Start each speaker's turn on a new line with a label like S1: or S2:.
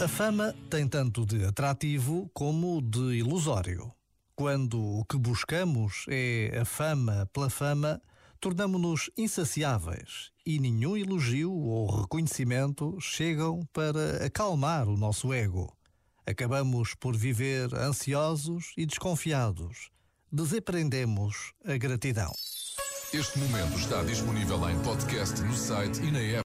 S1: A fama tem tanto de atrativo como de ilusório. Quando o que buscamos é a fama pela fama, tornamo-nos insaciáveis e nenhum elogio ou reconhecimento chegam para acalmar o nosso ego. Acabamos por viver ansiosos e desconfiados. Desaprendemos a gratidão.
S2: Este momento está disponível em podcast no site e na app.